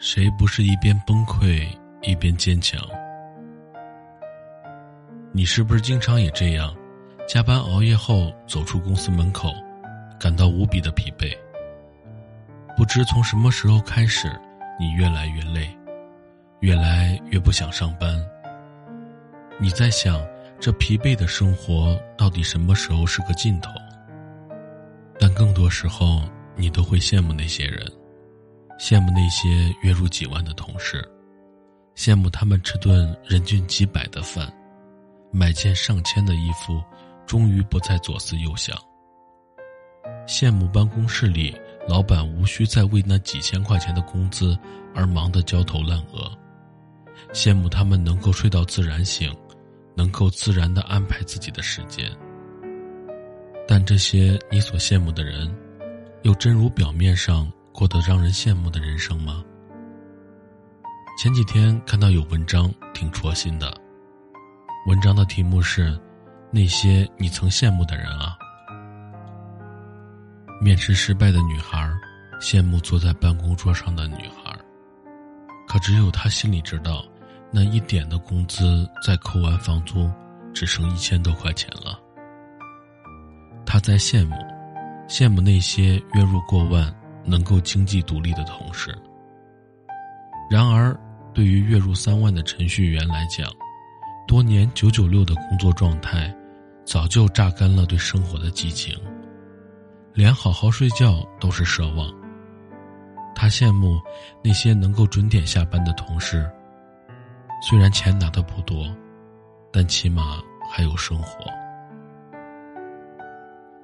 谁不是一边崩溃一边坚强？你是不是经常也这样？加班熬夜后走出公司门口，感到无比的疲惫。不知从什么时候开始，你越来越累，越来越不想上班。你在想，这疲惫的生活到底什么时候是个尽头？但更多时候，你都会羡慕那些人。羡慕那些月入几万的同事，羡慕他们吃顿人均几百的饭，买件上千的衣服，终于不再左思右想。羡慕办公室里老板无需再为那几千块钱的工资而忙得焦头烂额，羡慕他们能够睡到自然醒，能够自然的安排自己的时间。但这些你所羡慕的人，又真如表面上？过得让人羡慕的人生吗？前几天看到有文章，挺戳心的。文章的题目是《那些你曾羡慕的人啊》。面试失败的女孩羡慕坐在办公桌上的女孩，可只有她心里知道，那一点的工资在扣完房租，只剩一千多块钱了。她在羡慕，羡慕那些月入过万。能够经济独立的同时，然而，对于月入三万的程序员来讲，多年九九六的工作状态，早就榨干了对生活的激情，连好好睡觉都是奢望。他羡慕那些能够准点下班的同事，虽然钱拿的不多，但起码还有生活。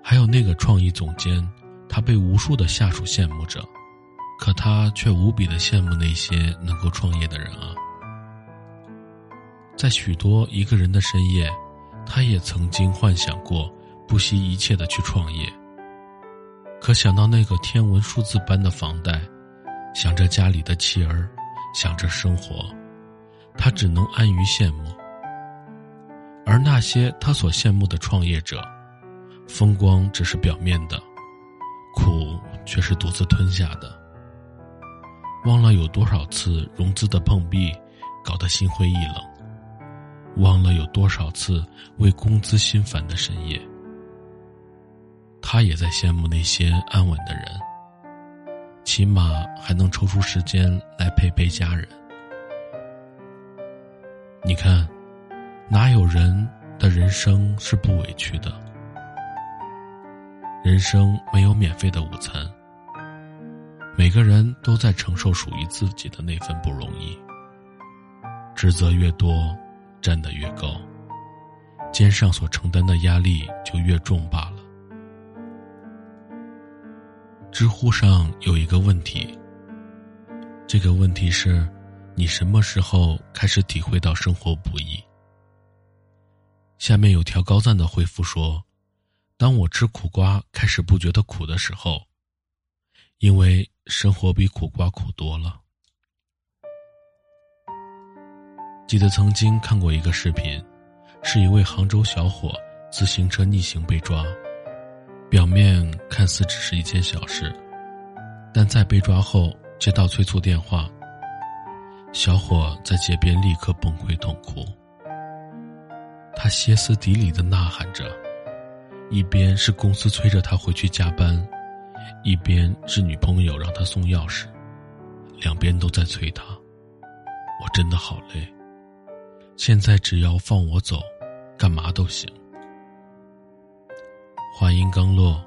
还有那个创意总监。他被无数的下属羡慕着，可他却无比的羡慕那些能够创业的人啊。在许多一个人的深夜，他也曾经幻想过不惜一切的去创业。可想到那个天文数字般的房贷，想着家里的妻儿，想着生活，他只能安于羡慕。而那些他所羡慕的创业者，风光只是表面的。苦却是独自吞下的，忘了有多少次融资的碰壁，搞得心灰意冷；忘了有多少次为工资心烦的深夜。他也在羡慕那些安稳的人，起码还能抽出时间来陪陪家人。你看，哪有人的人生是不委屈的？人生没有免费的午餐，每个人都在承受属于自己的那份不容易。职责越多，站得越高，肩上所承担的压力就越重罢了。知乎上有一个问题，这个问题是：你什么时候开始体会到生活不易？下面有条高赞的回复说。当我吃苦瓜开始不觉得苦的时候，因为生活比苦瓜苦多了。记得曾经看过一个视频，是一位杭州小伙自行车逆行被抓，表面看似只是一件小事，但在被抓后接到催促电话，小伙在街边立刻崩溃痛哭，他歇斯底里的呐喊着。一边是公司催着他回去加班，一边是女朋友让他送钥匙，两边都在催他。我真的好累。现在只要放我走，干嘛都行。话音刚落，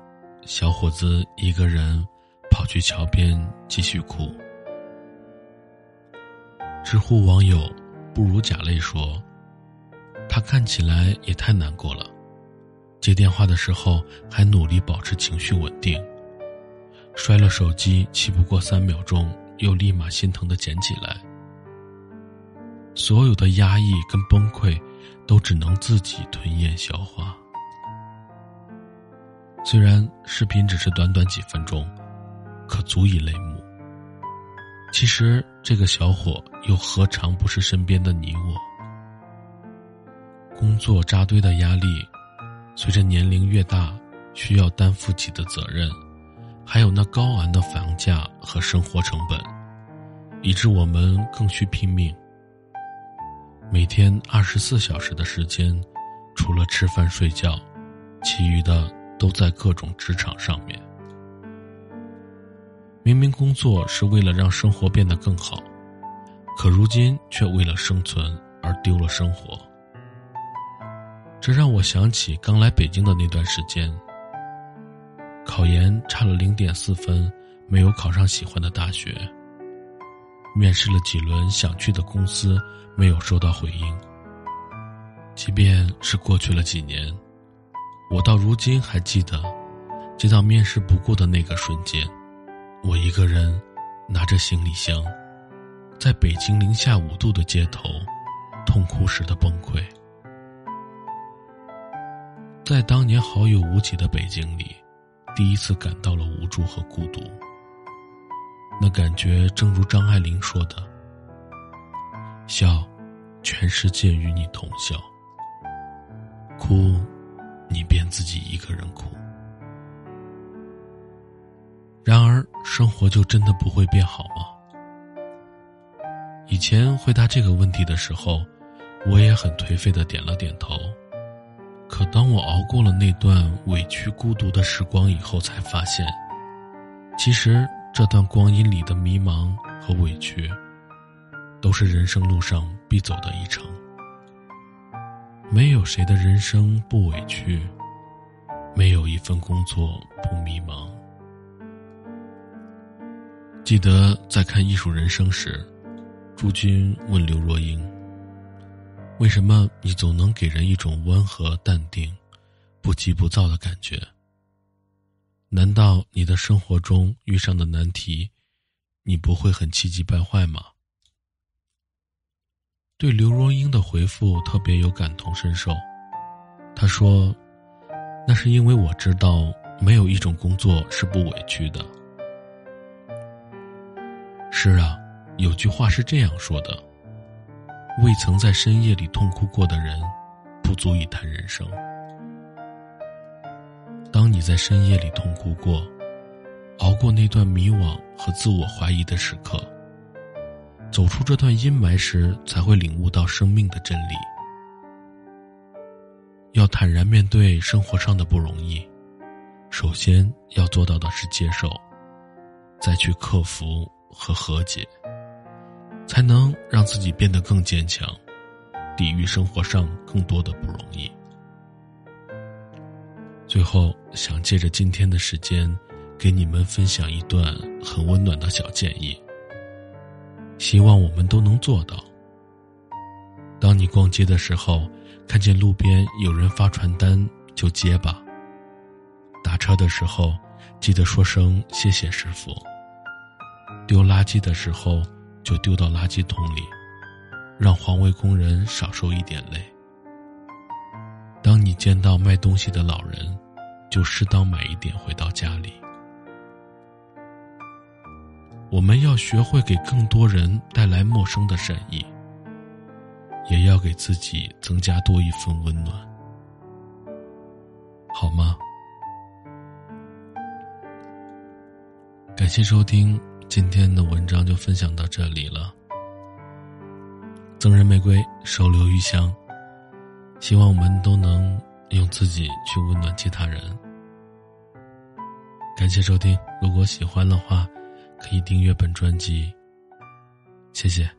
小伙子一个人跑去桥边继续哭。知乎网友不如贾泪说：“他看起来也太难过了。”接电话的时候还努力保持情绪稳定，摔了手机气不过三秒钟，又立马心疼的捡起来。所有的压抑跟崩溃，都只能自己吞咽消化。虽然视频只是短短几分钟，可足以泪目。其实这个小伙又何尝不是身边的你我？工作扎堆的压力。随着年龄越大，需要担负起的责任，还有那高昂的房价和生活成本，以致我们更需拼命。每天二十四小时的时间，除了吃饭睡觉，其余的都在各种职场上面。明明工作是为了让生活变得更好，可如今却为了生存而丢了生活。这让我想起刚来北京的那段时间，考研差了零点四分，没有考上喜欢的大学。面试了几轮想去的公司，没有收到回应。即便是过去了几年，我到如今还记得，接到面试不过的那个瞬间，我一个人拿着行李箱，在北京零下五度的街头，痛哭时的崩溃。在当年好友无几的北京里，第一次感到了无助和孤独。那感觉正如张爱玲说的：“笑，全世界与你同笑；哭，你便自己一个人哭。”然而，生活就真的不会变好吗？以前回答这个问题的时候，我也很颓废的点了点头。可当我熬过了那段委屈孤独的时光以后，才发现，其实。这段光阴里的迷茫和委屈，都是人生路上必走的一程。没有谁的人生不委屈，没有一份工作不迷茫。记得在看《艺术人生》时，朱军问刘若英：“为什么你总能给人一种温和淡定、不急不躁的感觉？”难道你的生活中遇上的难题，你不会很气急败坏吗？对刘若英的回复特别有感同身受。她说：“那是因为我知道，没有一种工作是不委屈的。”是啊，有句话是这样说的：“未曾在深夜里痛哭过的人，不足以谈人生。”当你在深夜里痛哭过，熬过那段迷惘和自我怀疑的时刻，走出这段阴霾时，才会领悟到生命的真理。要坦然面对生活上的不容易，首先要做到的是接受，再去克服和和解，才能让自己变得更坚强，抵御生活上更多的不容易。最后，想借着今天的时间，给你们分享一段很温暖的小建议。希望我们都能做到。当你逛街的时候，看见路边有人发传单，就接吧。打车的时候，记得说声谢谢师傅。丢垃圾的时候，就丢到垃圾桶里，让环卫工人少受一点累。当你见到卖东西的老人，就适当买一点回到家里。我们要学会给更多人带来陌生的善意，也要给自己增加多一份温暖，好吗？感谢收听，今天的文章就分享到这里了。赠人玫瑰，手留余香。希望我们都能用自己去温暖其他人。感谢收听，如果喜欢的话，可以订阅本专辑。谢谢。